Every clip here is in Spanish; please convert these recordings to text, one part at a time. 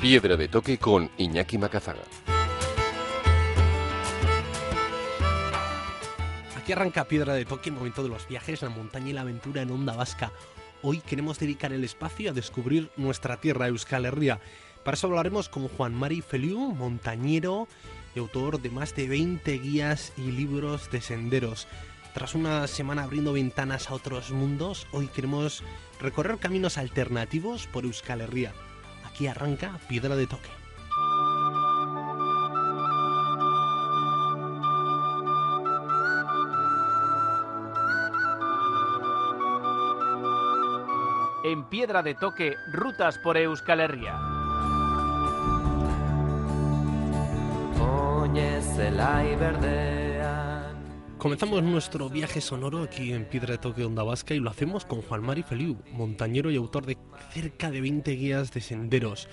Piedra de toque con Iñaki Macazaga. Aquí arranca Piedra de Toque, momento de los viajes, la montaña y la aventura en Onda Vasca. Hoy queremos dedicar el espacio a descubrir nuestra tierra, Euskal Herria. Para eso hablaremos con Juan Mari Feliu, montañero y autor de más de 20 guías y libros de senderos. Tras una semana abriendo ventanas a otros mundos, hoy queremos recorrer caminos alternativos por Euskal Herria. Aquí arranca Piedra de Toque. En Piedra de Toque, rutas por Euskal Herria. Comenzamos nuestro viaje sonoro aquí en Piedra de Toque Onda Vasca y lo hacemos con Juan Mari Feliu, montañero y autor de cerca de 20 guías de senderos.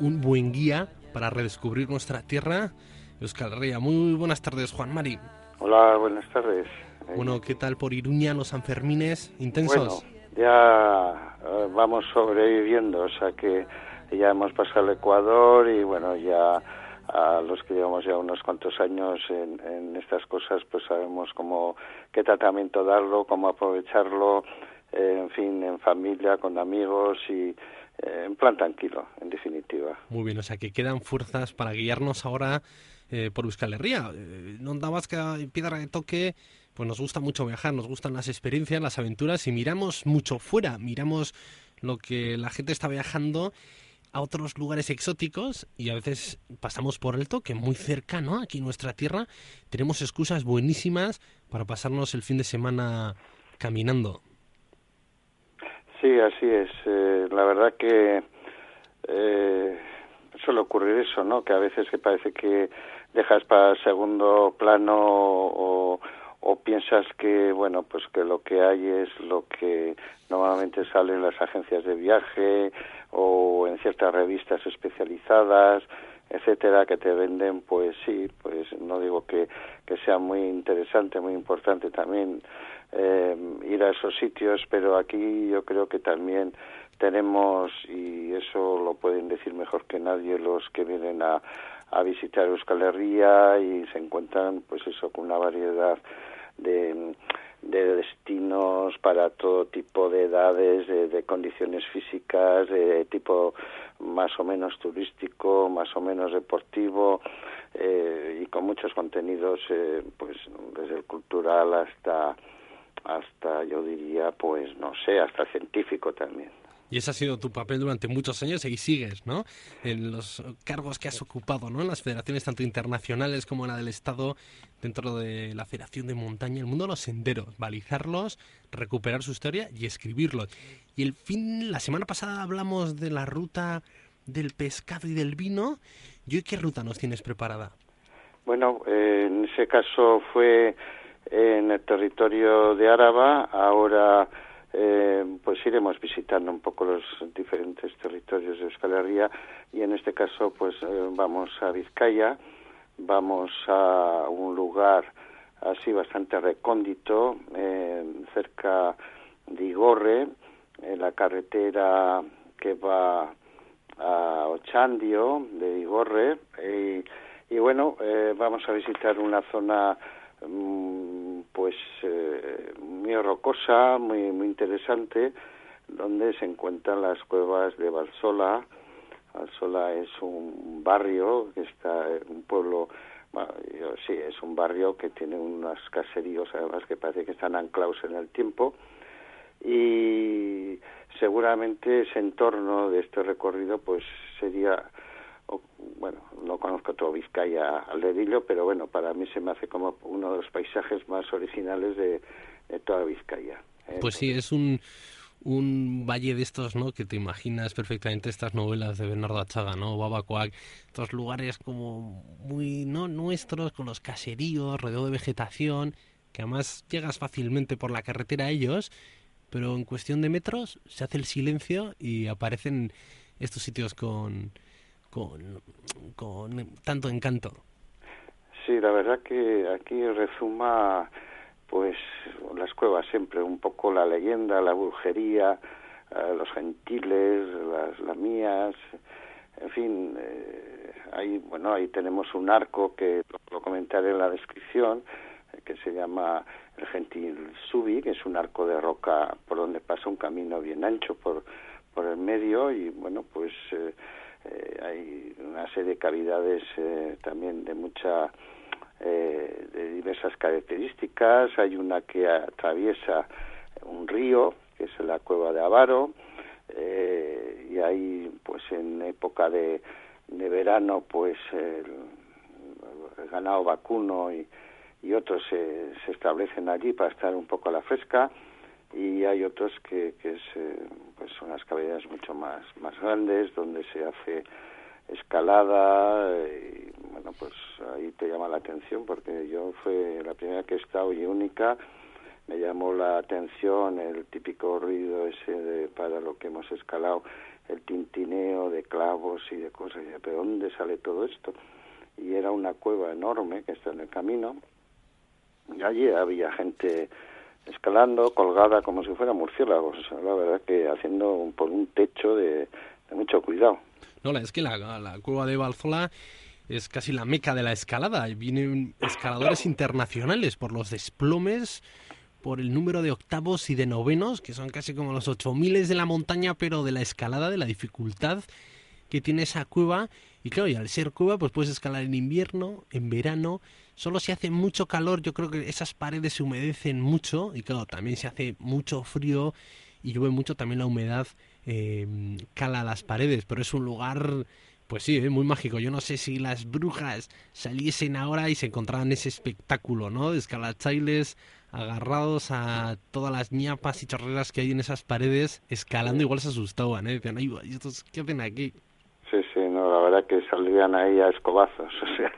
Un buen guía para redescubrir nuestra tierra, Euskal Herria. Muy buenas tardes, Juan Mari. Hola, buenas tardes. Bueno, ¿qué tal por Iruña, los Sanfermines? ¿Intensos? Bueno, ya eh, vamos sobreviviendo, o sea que ya hemos pasado el Ecuador y bueno, ya a los que llevamos ya unos cuantos años en, estas cosas, pues sabemos cómo, qué tratamiento darlo, cómo aprovecharlo, eh, en fin, en familia, con amigos y eh, en plan tranquilo, en definitiva. Muy bien, o sea que quedan fuerzas para guiarnos ahora eh, por Euskal Herria. Eh, en Onda Vasca, en Piedra de Toque, pues nos gusta mucho viajar, nos gustan las experiencias, las aventuras y miramos mucho fuera, miramos lo que la gente está viajando a otros lugares exóticos y a veces pasamos por alto que muy cerca, ¿no? Aquí en nuestra tierra tenemos excusas buenísimas para pasarnos el fin de semana caminando. Sí, así es. Eh, la verdad que eh, suele ocurrir eso, ¿no? Que a veces que parece que dejas para segundo plano o, o piensas que bueno pues que lo que hay es lo que normalmente sale en las agencias de viaje o en ciertas revistas especializadas etcétera que te venden pues sí pues no digo que, que sea muy interesante muy importante también eh, ir a esos sitios pero aquí yo creo que también tenemos y eso lo pueden decir mejor que nadie los que vienen a a visitar Euskal Herria y se encuentran pues eso con una variedad de, de destinos para todo tipo de edades, de, condiciones físicas, de tipo más o menos turístico, más o menos deportivo eh, y con muchos contenidos, eh, pues desde el cultural hasta hasta yo diría pues no sé hasta científico también. Y ese ha sido tu papel durante muchos años y sigues, ¿no? En los cargos que has ocupado, ¿no? En las federaciones tanto internacionales como la del Estado, dentro de la Federación de Montaña, el mundo de los senderos, balizarlos, recuperar su historia y escribirlos. Y el fin, la semana pasada hablamos de la ruta del pescado y del vino. ¿Y hoy qué ruta nos tienes preparada? Bueno, eh, en ese caso fue en el territorio de Áraba, ahora eh, pues iremos visitando un poco los diferentes territorios de Euskal y en este caso pues eh, vamos a Vizcaya, vamos a un lugar así bastante recóndito, eh, cerca de Igorre, en la carretera que va a Ochandio de Igorre y, y bueno, eh, vamos a visitar una zona pues rocosa, muy muy interesante, donde se encuentran las cuevas de Valsola. Valsola es un barrio que está un pueblo, bueno, yo, sí, es un barrio que tiene unos caseríos además que parece que están anclados en el tiempo y seguramente ese entorno de este recorrido pues sería bueno, no conozco todo Vizcaya al dedillo, pero bueno, para mí se me hace como uno de los paisajes más originales de, toda Vizcaya. ¿eh? Pues sí, es un, un valle de estos, ¿no? Que te imaginas perfectamente estas novelas de Bernardo Achaga, ¿no? Babacoac, estos lugares como muy, ¿no? Nuestros, con los caseríos, rodeado de vegetación, que además llegas fácilmente por la carretera a ellos, pero en cuestión de metros se hace el silencio y aparecen estos sitios con, con, con tanto encanto. Sí, la verdad que aquí resuma pues las cuevas siempre, un poco la leyenda, la brujería, eh, los gentiles, las lamías, en fin, eh, ahí, bueno, ahí tenemos un arco que lo, comentaré en la descripción, eh, que se llama el Gentil Subi, que es un arco de roca por donde pasa un camino bien ancho por, por el medio y, bueno, pues hay una serie de cavidades también de mucha eh, de diversas características. Hay una que atraviesa un río, que es la cueva de Avaro, eh, y hay, pues en época de, de verano, pues el, ganado vacuno y, y otros se, se, establecen allí para estar un poco a la fresca y hay otros que, que es, eh, pues son las cavidades mucho más, más grandes donde se hace escalada y bueno pues ahí te llama la atención porque yo fue la primera que he estado y única. Me llamó la atención el típico ruido ese de, para lo que hemos escalado el tintineo de clavos y de cosas. Y pero dónde sale todo esto y era una cueva enorme que está en el camino. Y allí había gente escalando colgada como si fuera murciélagos la verdad que haciendo por un techo de mucho cuidado. No, es que la, la cueva de Valzola es casi la meca de la escalada. Vienen escaladores internacionales por los desplomes, por el número de octavos y de novenos, que son casi como los ocho miles de la montaña, pero de la escalada, de la dificultad que tiene esa cueva. Y claro, y al ser cueva, pues puedes escalar en invierno, en verano. Solo si hace mucho calor, yo creo que esas paredes se humedecen mucho. Y claro, también se hace mucho frío y llueve mucho, también la humedad eh, cala las paredes, pero es un lugar, pues sí, eh, muy mágico. Yo no sé si las brujas saliesen ahora y se encontraran ese espectáculo, ¿no? De escalachailes agarrados a todas las ñapas y chorreras que hay en esas paredes, escalando, igual se asustaban, ¿eh? Decían, ay, ¿estos qué hacen aquí? Sí, sí, no, la verdad que saldrían ahí a escobazos, o sea,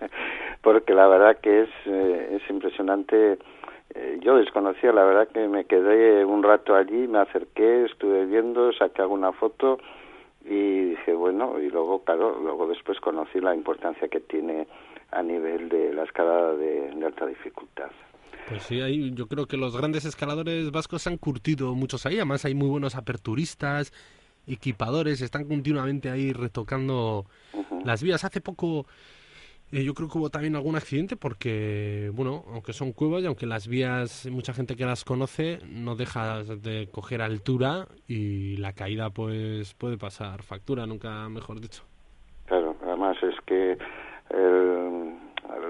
porque la verdad que es, eh, es impresionante eh, yo desconocía, la verdad que me quedé un rato allí, me acerqué, estuve viendo, saqué alguna foto y dije, bueno, y luego, claro, luego después conocí la importancia que tiene a nivel de la escalada de, alta dificultad. Pues sí, ahí yo creo que los grandes escaladores vascos han curtido muchos ahí, además hay muy buenos aperturistas, equipadores, están continuamente ahí retocando las vías. Hace poco eh, yo creo que hubo también algún accidente porque, bueno, aunque son cuevas y aunque las vías, mucha gente que las conoce, no deja de coger altura y la caída pues puede pasar factura, nunca mejor dicho. Claro, además es que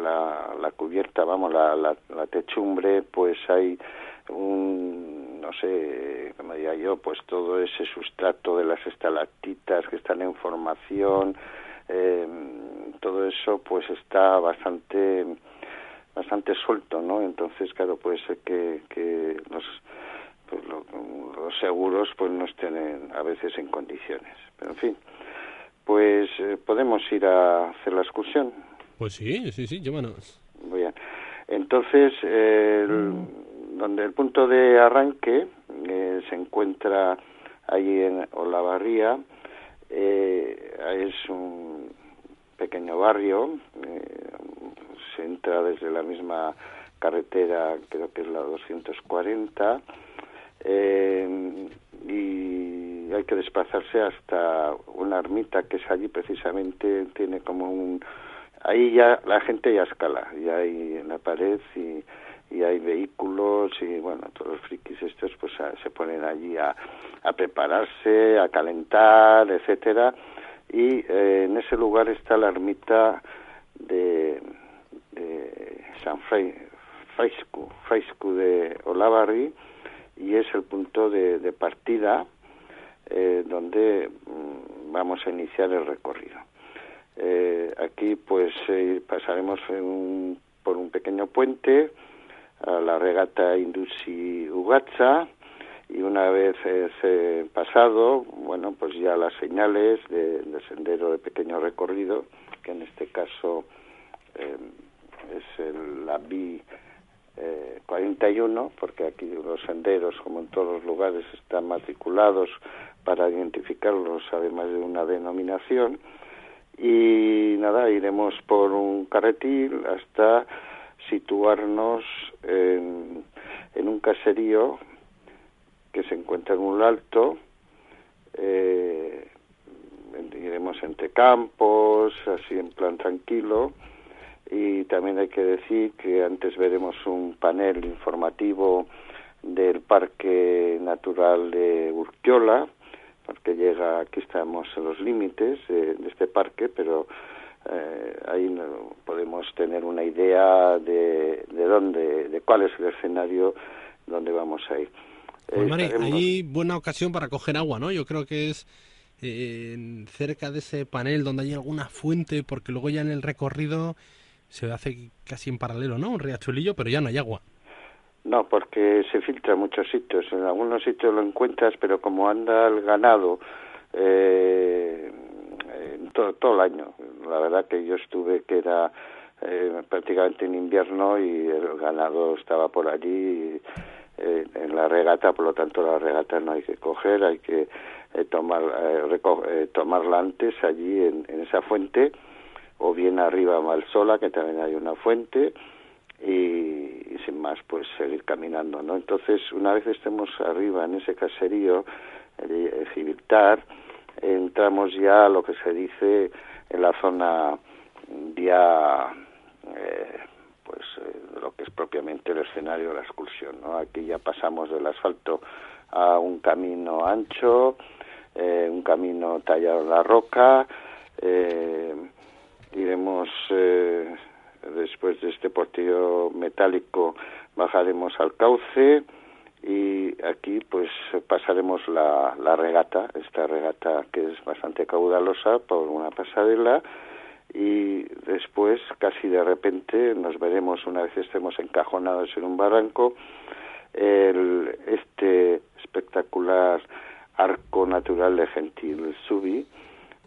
la, la, cubierta, vamos, la, la, la, techumbre, pues hay un, no sé, como diría yo, pues todo ese sustrato de las estalactitas que están en formación, eh, todo eso pues está bastante bastante suelto, ¿no? Entonces, claro, puede ser que, que los, pues los seguros pues no estén a veces en condiciones. Pero en fin, pues eh, podemos ir a hacer la excursión. Pues sí, sí, sí, llévanos. Muy bien. Entonces, donde el punto de arranque eh, se encuentra ahí en Olavarría, eh, es un pequeño barrio, eh, se entra desde la misma carretera, creo que es la 240, eh, y hay que desplazarse hasta una ermita que es allí precisamente, tiene como un... Ahí ya la gente ya escala, ya hay en la pared y, y hay vehículos y bueno, todos los frikis estos pues se ponen allí a, a prepararse, a calentar, etcétera y eh, en ese lugar está la ermita de, de San Fraiscu, de Olavarri y es el punto de, partida eh, donde mm, vamos a iniciar el recorrido. Eh, aquí pues eh, pasaremos por un pequeño puente a la regata Indusi Ugatza y una vez ese pasado, bueno, pues ya las señales de, sendero de pequeño recorrido, que en este caso eh, es el, la BI 41, porque aquí los senderos, como en todos los lugares, están matriculados para identificarlos, además de una denominación. Y nada, iremos por un carretil hasta situarnos en, un caserío que se encuentra en un alto. Eh, iremos entre campos, así en plan tranquilo. Y también hay que decir que antes veremos un panel informativo del Parque Natural de Urquiola, porque llega, aquí estamos en los límites de, este parque, pero eh, ahí podemos tener una idea de, de dónde, de cuál es el escenario donde vamos a ir. Pues Mari, hay buena ocasión para coger agua, ¿no? Yo creo que es eh, cerca de ese panel donde hay alguna fuente, porque luego ya en el recorrido se hace casi en paralelo, ¿no? Un riachuelillo, pero ya no hay agua. No, porque se filtra en muchos sitios. En algunos sitios lo encuentras, pero como anda el ganado eh, todo, todo el año. La verdad que yo estuve que era eh, prácticamente en invierno y el ganado estaba por allí eh, en la regata, por lo tanto la regata no hay que coger, hay que eh, tomar, eh, tomarla antes allí en, esa fuente o bien arriba a Malsola, que también hay una fuente y, sin más pues seguir caminando no entonces una vez estemos arriba en ese caserío de Civiltar entramos ya a lo que se dice en la zona ya eh, pues eh, lo que es propiamente el escenario de la excursión no aquí ya pasamos del asfalto a un camino ancho eh, un camino tallado en la roca eh, iremos después de este portillo metálico bajaremos al cauce y aquí pues pasaremos la, la regata, esta regata que es bastante caudalosa por una pasarela y después casi de repente nos veremos una vez estemos encajonados en un barranco el, este espectacular arco natural de Gentil Subi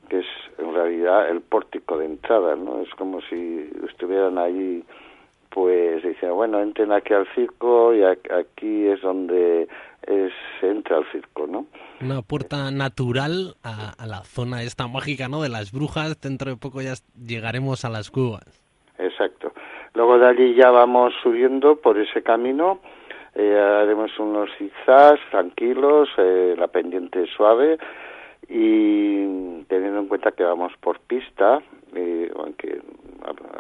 que es en realidad el pórtico de entrada, ¿no? Es como si estuvieran ahí, pues dicen, bueno, entren aquí al circo y aquí es donde es, entra al circo, ¿no? Una puerta natural a, la zona esta mágica, ¿no? De las brujas, dentro de poco ya llegaremos a las cuevas. Exacto. Luego de allí ya vamos subiendo por ese camino, eh, haremos unos zigzags tranquilos, eh, la pendiente suave, y teniendo en cuenta que vamos por pista, eh, aunque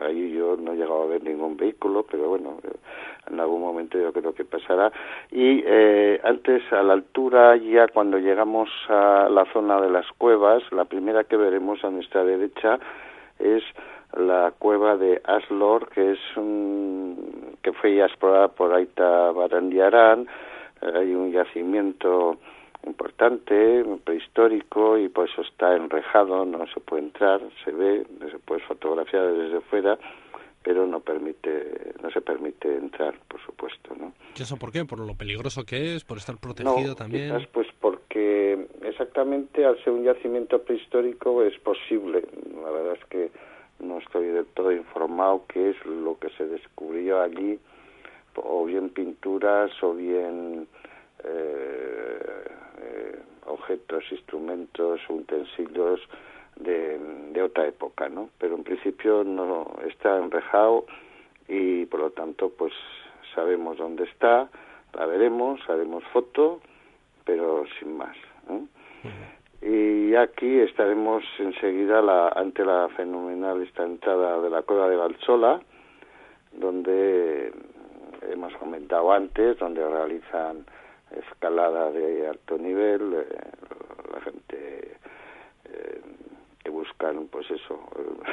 ahí yo no he llegado a ver ningún vehículo, pero bueno, en algún momento yo creo que pasará. Y eh, antes, a la altura, ya cuando llegamos a la zona de las cuevas, la primera que veremos a nuestra derecha es la cueva de Aslor, que es un, que fue ya explorada por Aita Barandiarán. Hay un yacimiento importante, prehistórico y por eso está enrejado, no se puede entrar, se ve, se puede fotografiar desde fuera, pero no permite, no se permite entrar, por supuesto, ¿no? ¿Y eso por qué? ¿Por lo peligroso que es? ¿Por estar protegido no, también? Quizás pues porque exactamente al ser un yacimiento prehistórico es posible. La verdad es que no estoy del todo informado qué es lo que se descubrió allí, o bien pinturas o bien objetos, instrumentos, utensilios de, de, otra época, ¿no? Pero en principio no está enrejado y por lo tanto pues sabemos dónde está, la veremos, haremos foto, pero sin más. Y aquí estaremos enseguida la, ante la fenomenal esta entrada de la cueva de Valsola, donde hemos comentado antes, donde realizan escalada de alto nivel, eh, la gente eh, que buscan, pues eso,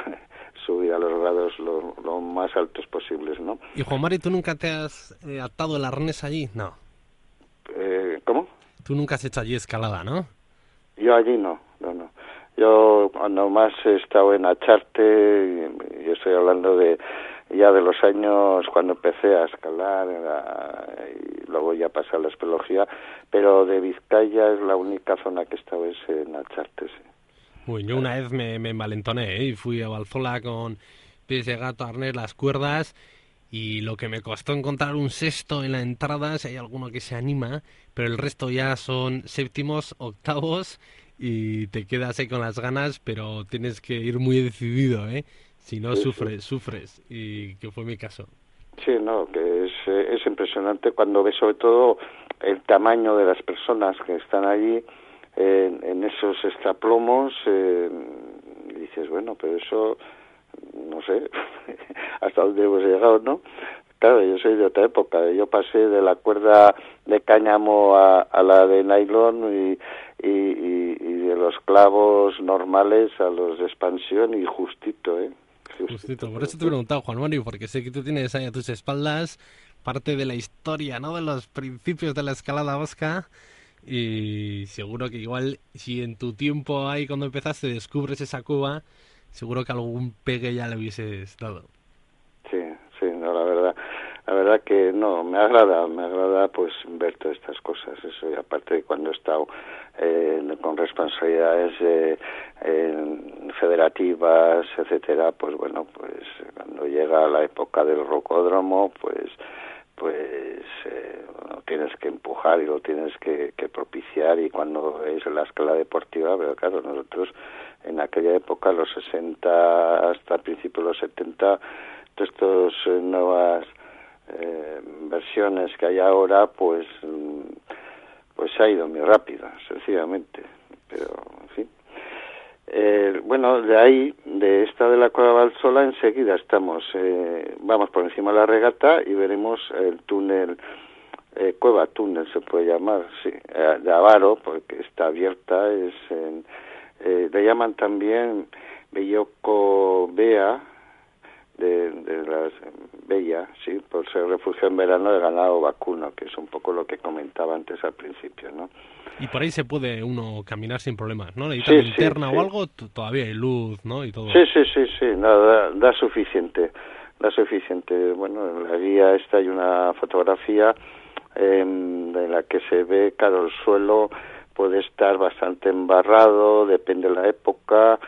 subir a los grados lo, más altos posibles, ¿no? Y Juan Mari, ¿tú nunca te has eh, atado el arnés allí? No. ¿Cómo? Tú nunca has hecho allí escalada, ¿no? Yo allí no, no, no. Yo cuando más he estado en Acharte, y estoy hablando de ya de los años cuando empecé a escalar y luego ya pasé a la espeleología, pero de Vizcaya es la única zona que he estado es en Acharte. Sí. yo una vez me, me envalentoné ¿eh? y fui a Balzola con pies de gato, arnés, las cuerdas y lo que me costó encontrar un sexto en la entrada, si hay alguno que se anima, pero el resto ya son séptimos, octavos y te quedas ahí con las ganas, pero tienes que ir muy decidido, ¿eh? Si no, sufres, sufres, y que fue mi caso. Sí, no, que es, eh, es impresionante cuando ves sobre todo el tamaño de las personas que están allí en, esos extraplomos, eh, dices, bueno, pero eso, no sé, hasta dónde hemos llegado, ¿no? Claro, yo soy de otra época. Yo pasé de la cuerda de cáñamo a, a la de nylon y, y, y, de los clavos normales a los de expansión y justito, ¿eh? Justito. Por eso te he preguntado, Juan Mario, porque sé que tú tienes ahí a tus espaldas parte de la historia, ¿no? De los principios de la escalada vasca. Y seguro que igual, si en tu tiempo ahí cuando empezaste descubres esa cuba, seguro que algún pegue ya le hubieses dado. Sí, sí, no, la verdad. La verdad que no, me agrada, me agrada pues ver todas estas cosas, eso, y aparte de cuando he estado eh, con responsabilidades eh, federativas, etcétera, pues bueno, pues cuando llega la época del rocódromo, pues pues eh, lo tienes que empujar y lo tienes que, propiciar y cuando es la escala deportiva, pero claro, nosotros en aquella época, los 60 hasta el principio de los 70, todas estas nuevas eh, versiones que hay ahora, pues mm, pues ha ido muy rápido, sencillamente. Pero, en fin. Eh, bueno, de ahí, de esta de la Cueva Valsola, enseguida estamos, eh, vamos por encima de la regata y veremos el túnel, eh, Cueva Túnel se puede llamar, sí, eh, de Avaro, porque está abierta, es en, eh, le llaman también Belloco Bea, de, de las Bella, sí, por ser refugio en verano de ganado vacuno, que es un poco lo que comentaba antes al principio, ¿no? Y por ahí se puede uno caminar sin problemas, ¿no? Necesita linterna o algo, todavía hay luz, ¿no? Y todo. Sí, sí, sí, sí, no, da, suficiente, da suficiente. Bueno, en la guía esta hay una fotografía en, en la que se ve, claro, el suelo puede estar bastante embarrado, depende de la época,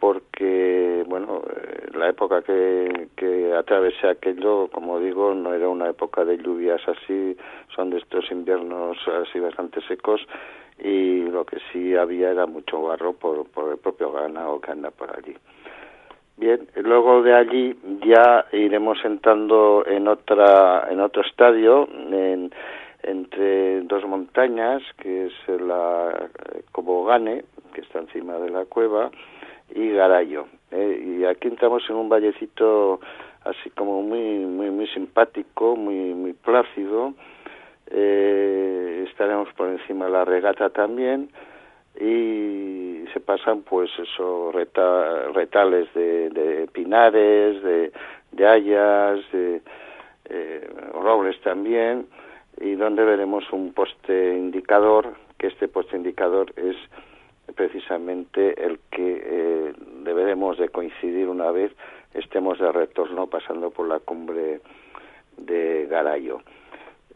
porque, bueno, eh, la época que, atravesé aquello, como digo, no era una época de lluvias así, son de estos inviernos así bastante secos y lo que sí había era mucho barro por, por el propio ganado que anda por allí. Bien, luego de allí ya iremos entrando en otra en otro estadio en, entre dos montañas que es la Cobogane que está encima de la cueva y Garayo. Eh, y aquí entramos en un vallecito así como muy muy muy simpático, muy muy plácido. Eh, estaremos por encima de la regata también y se pasan pues eso retales de, de, pinares, de, de hayas, de eh, robles también y donde veremos un poste indicador que este poste indicador es precisamente el que eh, deberemos de coincidir una vez estemos de retorno pasando por la cumbre de Garayo.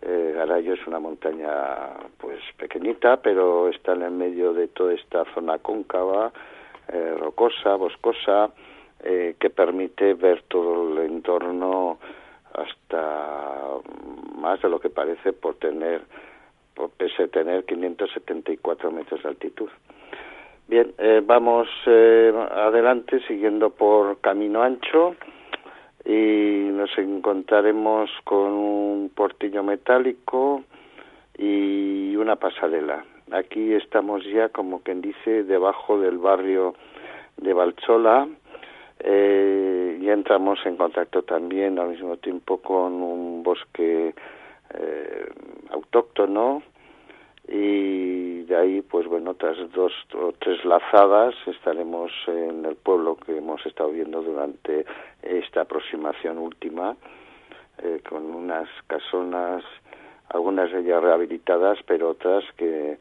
Eh, Garayo es una montaña pues pequeñita, pero está en el medio de toda esta zona cóncava, eh, rocosa, boscosa, eh, que permite ver todo el entorno hasta más de lo que parece por tener, por pese tener 574 metros de altitud. Bien, eh, vamos eh, adelante siguiendo por Camino Ancho y nos encontraremos con un portillo metálico y una pasarela. Aquí estamos ya, como quien dice, debajo del barrio de Valchola eh, y entramos en contacto también al mismo tiempo con un bosque eh, autóctono y de ahí pues bueno otras dos o tres lazadas estaremos en el pueblo que hemos estado viendo durante esta aproximación última eh, con unas casonas algunas de ellas rehabilitadas pero otras que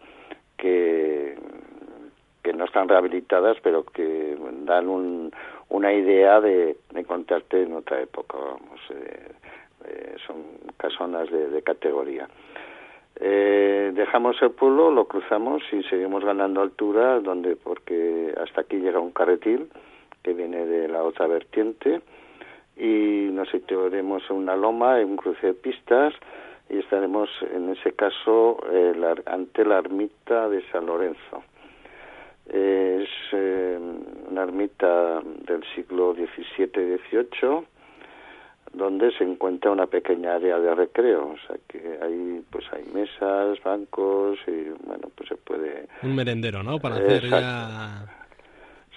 que no están rehabilitadas, pero que dan un, una idea de encontrarte en otra época, vamos, eh, eh, son casonas de, de categoría. Eh, dejamos el pueblo, lo cruzamos y seguimos ganando altura, donde porque hasta aquí llega un carretil que viene de la otra vertiente y nos situaremos en una loma, en un cruce de pistas y estaremos en ese caso eh, ante la ermita de San Lorenzo. es eh, una ermita del siglo XVII-XVIII donde se encuentra una pequeña área de recreo, o sea que ahí pues hay mesas, bancos y bueno pues se puede un merendero, ¿no? Para hacer ya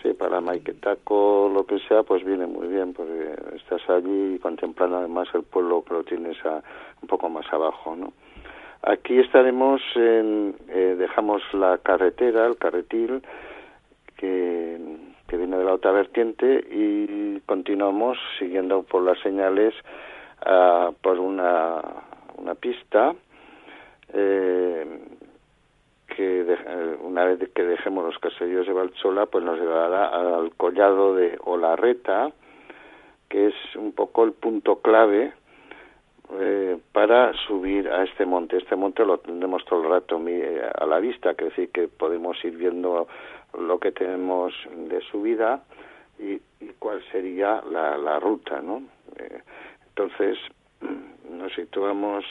sí para maiketako lo que sea pues viene muy bien porque estás allí contemplando además el pueblo que lo tienes a, un poco más abajo, ¿no? Aquí estaremos en, eh, dejamos la carretera, el carretil que que viene de la otra vertiente y continuamos siguiendo por las señales uh, por una, una pista eh, que de, eh, una vez que dejemos los caseríos de Valchola pues nos llevará al collado de Olarreta que es un poco el punto clave eh, para subir a este monte. Este monte lo tendremos todo el rato a la vista, que decir que podemos ir viendo lo que tenemos de subida y, cuál sería la, la ruta, ¿no? Eh, entonces, nos situamos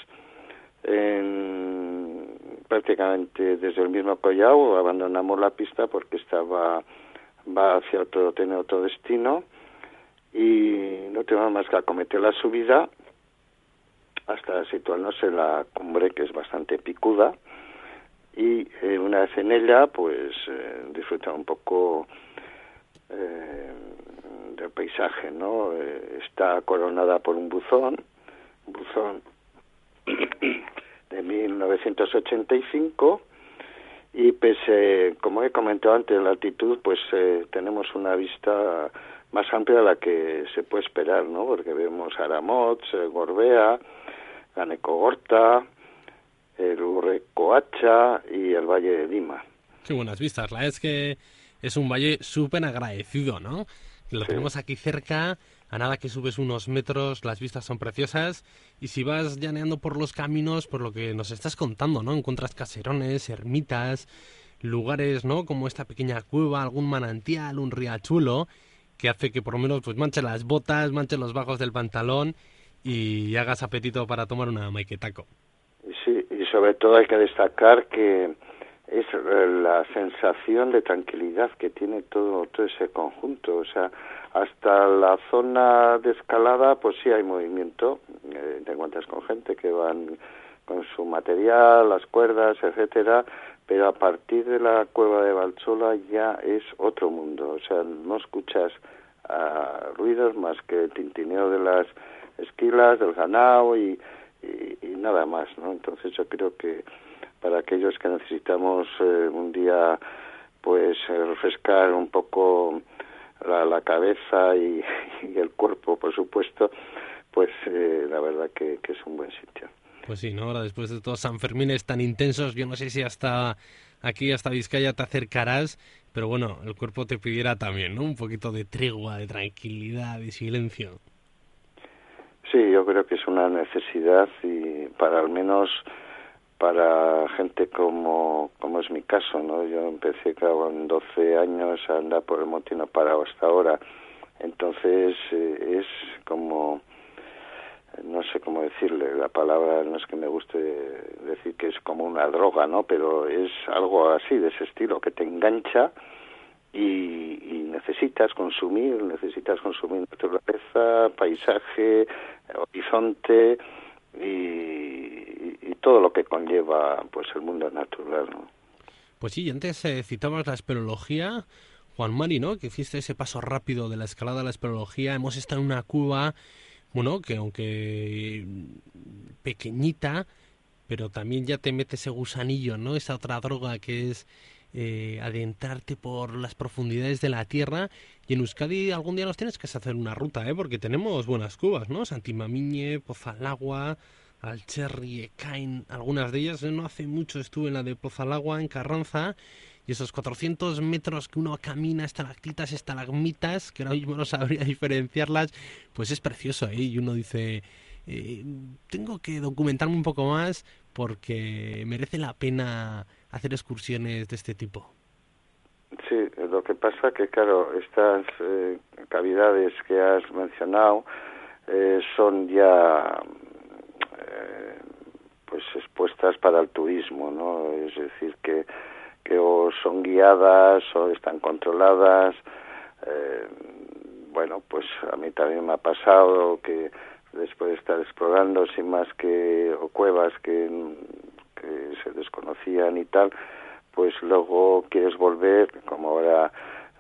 en, prácticamente desde el mismo collado, abandonamos la pista porque estaba va hacia otro, tiene otro destino y no tenemos más que acometer la subida hasta situarnos en la cumbre que es bastante picuda y eh, una vez en ella pues eh, disfrutar un poco eh, del paisaje no eh, está coronada por un buzón buzón de 1985 y pese como he comentado antes la altitud pues eh, tenemos una vista más amplia de la que se puede esperar no porque vemos Aramots Gorbea Ganecogorta el Urrecoacha y el Valle de Dima. Qué buenas vistas. La es que es un valle súper agradecido, ¿no? Lo sí. tenemos aquí cerca, a nada que subes unos metros, las vistas son preciosas y si vas llaneando por los caminos, por lo que nos estás contando, ¿no? Encuentras caserones, ermitas, lugares, ¿no? Como esta pequeña cueva, algún manantial, un riachuelo, que hace que por lo menos pues manche las botas, manche los bajos del pantalón y hagas apetito para tomar una maiketako. Sí, sobre todo hay que destacar que es la sensación de tranquilidad que tiene todo, todo ese conjunto. O sea, hasta la zona de escalada, pues sí hay movimiento. Eh, te encuentras con gente que van con su material, las cuerdas, etcétera, pero a partir de la cueva de Valchola ya es otro mundo. O sea, no escuchas uh, ruidos más que el tintineo de las esquilas, del ganado y, y, nada más, ¿no? Entonces yo creo que para aquellos que necesitamos eh, un día pues eh, refrescar un poco la, cabeza y, el cuerpo por supuesto pues eh, la verdad que, que, es un buen sitio. Pues sí no ahora después de todos San Fermines tan intensos yo no sé si hasta aquí hasta Vizcaya te acercarás pero bueno el cuerpo te pidiera también no un poquito de tregua de tranquilidad de silencio sí yo creo que es una necesidad y para al menos para gente como, como es mi caso, ¿no? Yo empecé con 12 años a andar por el monte y no parado hasta ahora. Entonces eh, es como, no sé cómo decirle, la palabra no es que me guste decir que es como una droga, ¿no? Pero es algo así, de ese estilo, que te engancha y, y necesitas consumir, necesitas consumir naturaleza, paisaje, horizonte y, todo lo que conlleva pues el mundo natural ¿no? pues sí antes eh, citabas la espeleología Juan Mari no que hiciste ese paso rápido de la escalada a la espeleología. Hemos estado en una cuba bueno que aunque pequeñita pero también ya te mete ese gusanillo no esa otra droga que es eh, adentrarte por las profundidades de la tierra y en Euskadi algún día nos tienes que hacer una ruta, ¿eh? porque tenemos buenas cubas, ¿no? Santimamiñe, Pozalagua, Alcherri, Ecain, algunas de ellas, no hace mucho estuve en la de Pozalagua, en Carranza, y esos 400 metros que uno camina, estalactitas, estalagmitas, que ahora mismo no sabría diferenciarlas, pues es precioso, ¿eh? Y uno dice, eh, tengo que documentarme un poco más porque merece la pena hacer excursiones de este tipo. Sí, lo que pasa que, claro, estas eh, cavidades que has mencionado eh, son ya eh, pues expuestas para el turismo, ¿no? Es decir, que, que o son guiadas o están controladas. bueno, pues a mí también me ha pasado que después de estar explorando sin más que o cuevas que, se desconocían y tal, pues luego quieres volver, como ahora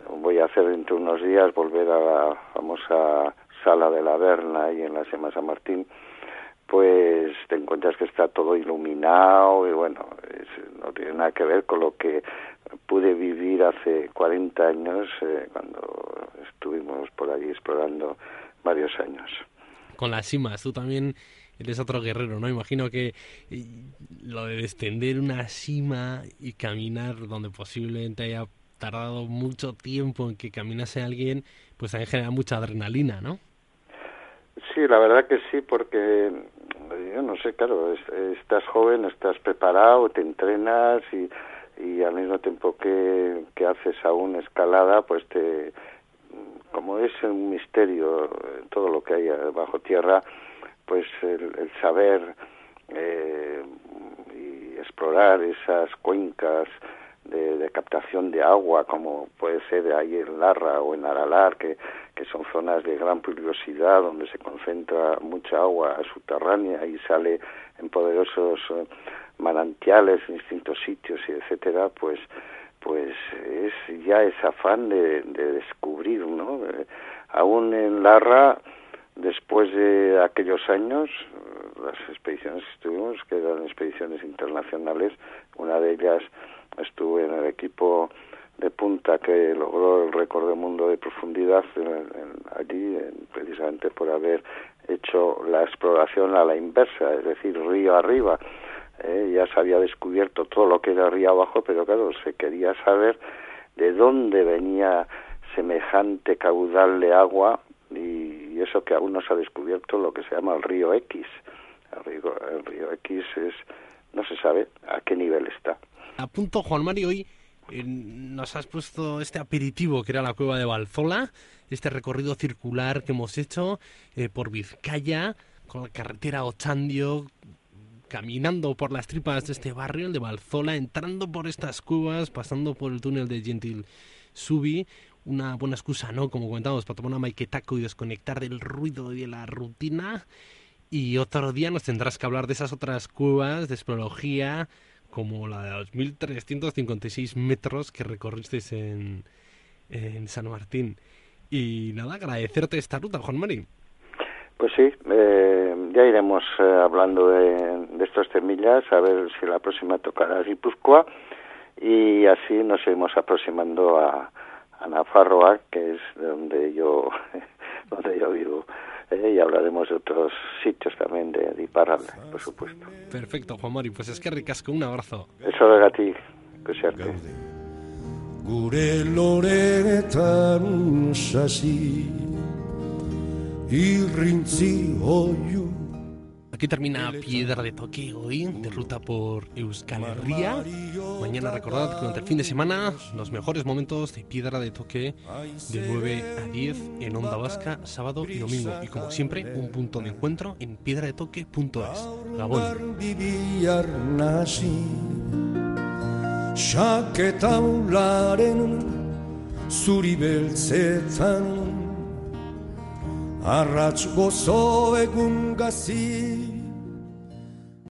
voy a hacer dentro de unos días, volver a la famosa sala de la Verna y en la Sema San Martín, pues te encuentras que está todo iluminado y bueno, no tiene nada que ver con lo que pude vivir hace 40 años eh, cuando estuvimos por allí explorando varios años. Con las cimas, tú también eres otro guerrero, ¿no? Imagino que lo de descender una cima y caminar donde posiblemente haya tardado mucho tiempo en que caminase alguien, pues también genera mucha adrenalina, ¿no? Sí, la verdad que sí, porque yo no sé, claro, estás joven, estás preparado, te entrenas y, al mismo tiempo que, que haces aún escalada, pues te, como es un misterio todo lo que hay bajo tierra, pues el, saber eh, y explorar esas cuencas de, captación de agua, como puede ser ahí en Larra o en Aralar, que, que son zonas de gran peligrosidad, donde se concentra mucha agua subterránea y sale en poderosos eh, manantiales en distintos sitios y etcétera, pues pues es ya ese afán de, de descubrir, ¿no? Eh, aún en Larra Después de aquellos años, las expediciones que estuvimos, que eran expediciones internacionales, una de ellas estuve en el equipo de punta que logró el récord del mundo de profundidad allí, precisamente por haber hecho la exploración a la inversa, es decir, río arriba. Eh, ya se había descubierto todo lo que era río abajo, pero claro, se quería saber de dónde venía semejante caudal de agua y, eso que aún no se ha descubierto lo que se llama el río X. El río, X es, no se sabe a qué nivel está. A punto, Juan Mario, hoy eh, nos has puesto este aperitivo que era la cueva de Balzola, este recorrido circular que hemos hecho eh, por Vizcaya, con la carretera Ochandio, caminando por las tripas de este barrio, el de Balzola, entrando por estas cuevas, pasando por el túnel de Gentil Subi, una buena excusa, ¿no? Como comentábamos, para tomar una maiketaco y desconectar del ruido y de la rutina. Y otro día nos tendrás que hablar de esas otras cuevas de espeleología, como la de los 1356 metros que recorriste en, en San Martín. Y nada, agradecerte esta ruta, Juan Mari. Pues sí, eh, ya iremos eh, hablando de, de estos temillas, a ver si la próxima tocará Guipúzcoa y así nos iremos aproximando a, a Nafarroa, que es donde yo, donde yo vivo. Eh, y hablaremos de otros sitios también de, de Iparralde, por supuesto. Perfecto, Juan Mari, pues es que ricasco, un abrazo. Eso de ti, que searte. Gure loretan sasi irrintzi oiu Termina Piedra de Toque hoy, de ruta por Euskal Herria. Mañana recordad que durante el fin de semana los mejores momentos de Piedra de Toque de 9 a 10 en Onda Vasca, sábado y domingo. Y como siempre, un punto de encuentro en piedradetoque.es. Gabón. Arratx gozo egun gazi